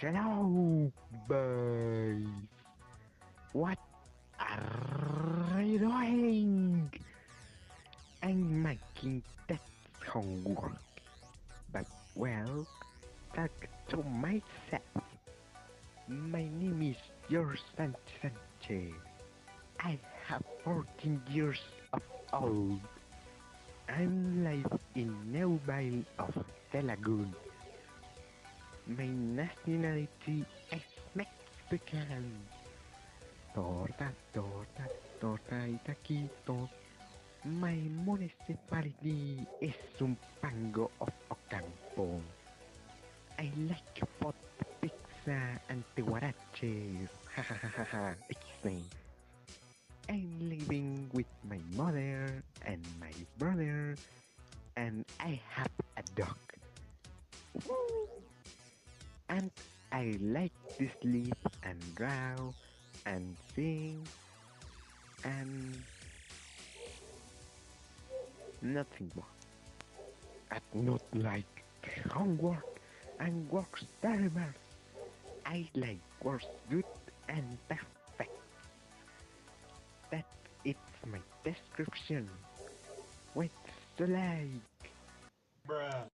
Hello, boys. What are you doing? I'm making that homework. But well, talk to myself. My name is George Sanchez. I have 14 years of old. I'm live in Neubile of Telagoon. My nationality is Mexican. Torta, torta, torta y taquitos. My municipality is Zumpango of Ocampo. I like pot pizza and huaraches. Ha ha ha ha ha. It's me. I'm living with my mother and my brother, and I have a dog. Woo! And I like to sleep and draw and sing and nothing more. I do not like homework and works very well. I like works good and perfect. That it's my description. What's the like? Bruh.